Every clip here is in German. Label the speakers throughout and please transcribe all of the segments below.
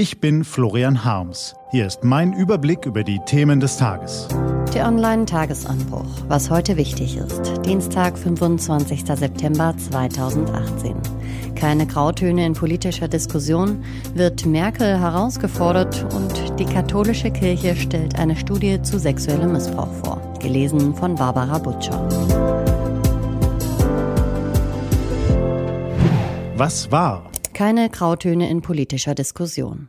Speaker 1: Ich bin Florian Harms. Hier ist mein Überblick über die Themen des Tages.
Speaker 2: Der Online-Tagesanbruch, was heute wichtig ist. Dienstag, 25. September 2018. Keine Grautöne in politischer Diskussion, wird Merkel herausgefordert und die katholische Kirche stellt eine Studie zu sexuellem Missbrauch vor. Gelesen von Barbara Butcher.
Speaker 1: Was war?
Speaker 2: Keine Grautöne in politischer Diskussion.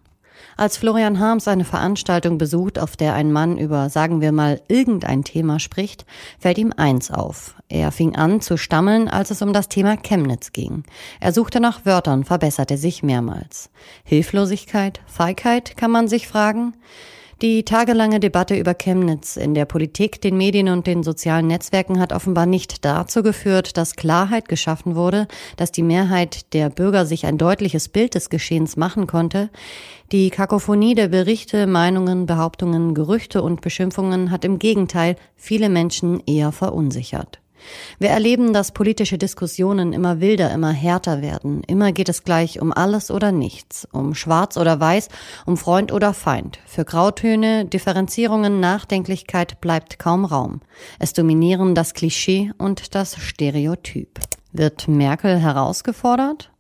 Speaker 2: Als Florian Harms eine Veranstaltung besucht, auf der ein Mann über, sagen wir mal, irgendein Thema spricht, fällt ihm eins auf. Er fing an zu stammeln, als es um das Thema Chemnitz ging. Er suchte nach Wörtern, verbesserte sich mehrmals. Hilflosigkeit, Feigheit, kann man sich fragen? Die tagelange Debatte über Chemnitz in der Politik, den Medien und den sozialen Netzwerken hat offenbar nicht dazu geführt, dass Klarheit geschaffen wurde, dass die Mehrheit der Bürger sich ein deutliches Bild des Geschehens machen konnte. Die Kakophonie der Berichte, Meinungen, Behauptungen, Gerüchte und Beschimpfungen hat im Gegenteil viele Menschen eher verunsichert. Wir erleben, dass politische Diskussionen immer wilder, immer härter werden. Immer geht es gleich um alles oder nichts, um schwarz oder weiß, um Freund oder Feind. Für Grautöne, Differenzierungen, Nachdenklichkeit bleibt kaum Raum. Es dominieren das Klischee und das Stereotyp. Wird Merkel herausgefordert?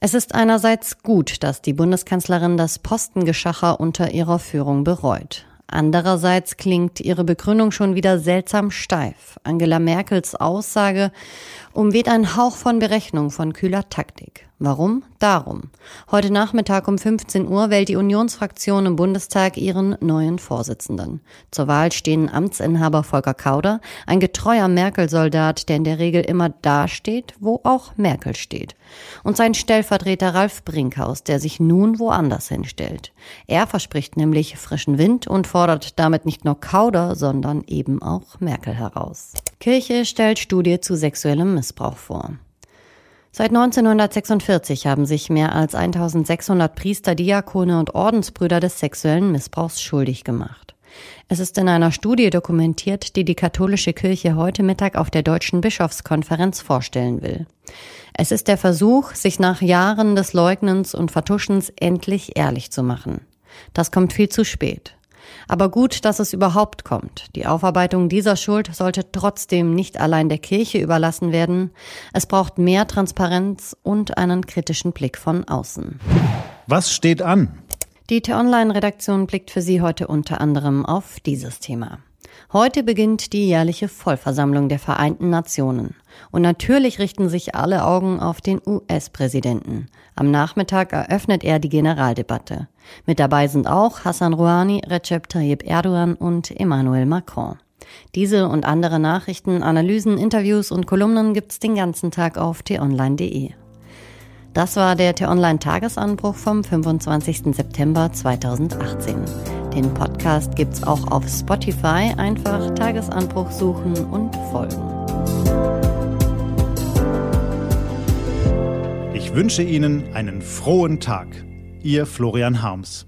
Speaker 2: Es ist einerseits gut, dass die Bundeskanzlerin das Postengeschacher unter ihrer Führung bereut. Andererseits klingt ihre Begründung schon wieder seltsam steif. Angela Merkels Aussage umweht ein Hauch von Berechnung, von kühler Taktik. Warum? Darum. Heute Nachmittag um 15 Uhr wählt die Unionsfraktion im Bundestag ihren neuen Vorsitzenden. Zur Wahl stehen Amtsinhaber Volker Kauder, ein getreuer Merkel-Soldat, der in der Regel immer da steht, wo auch Merkel steht. Und sein Stellvertreter Ralf Brinkhaus, der sich nun woanders hinstellt. Er verspricht nämlich frischen Wind und fordert damit nicht nur Kauder, sondern eben auch Merkel heraus. Kirche stellt Studie zu sexuellem Missbrauch vor. Seit 1946 haben sich mehr als 1600 Priester, Diakone und Ordensbrüder des sexuellen Missbrauchs schuldig gemacht. Es ist in einer Studie dokumentiert, die die katholische Kirche heute Mittag auf der Deutschen Bischofskonferenz vorstellen will. Es ist der Versuch, sich nach Jahren des Leugnens und Vertuschens endlich ehrlich zu machen. Das kommt viel zu spät. Aber gut, dass es überhaupt kommt. Die Aufarbeitung dieser Schuld sollte trotzdem nicht allein der Kirche überlassen werden. Es braucht mehr Transparenz und einen kritischen Blick von außen.
Speaker 1: Was steht an?
Speaker 2: Die T-Online-Redaktion blickt für Sie heute unter anderem auf dieses Thema. Heute beginnt die jährliche Vollversammlung der Vereinten Nationen. Und natürlich richten sich alle Augen auf den US-Präsidenten. Am Nachmittag eröffnet er die Generaldebatte. Mit dabei sind auch Hassan Rouhani, Recep Tayyip Erdogan und Emmanuel Macron. Diese und andere Nachrichten, Analysen, Interviews und Kolumnen gibt's den ganzen Tag auf t-online.de. Das war der T-Online-Tagesanbruch vom 25. September 2018. Den Podcast gibt's auch auf Spotify. Einfach Tagesanbruch suchen und folgen.
Speaker 1: Ich wünsche Ihnen einen frohen Tag. Ihr Florian Harms.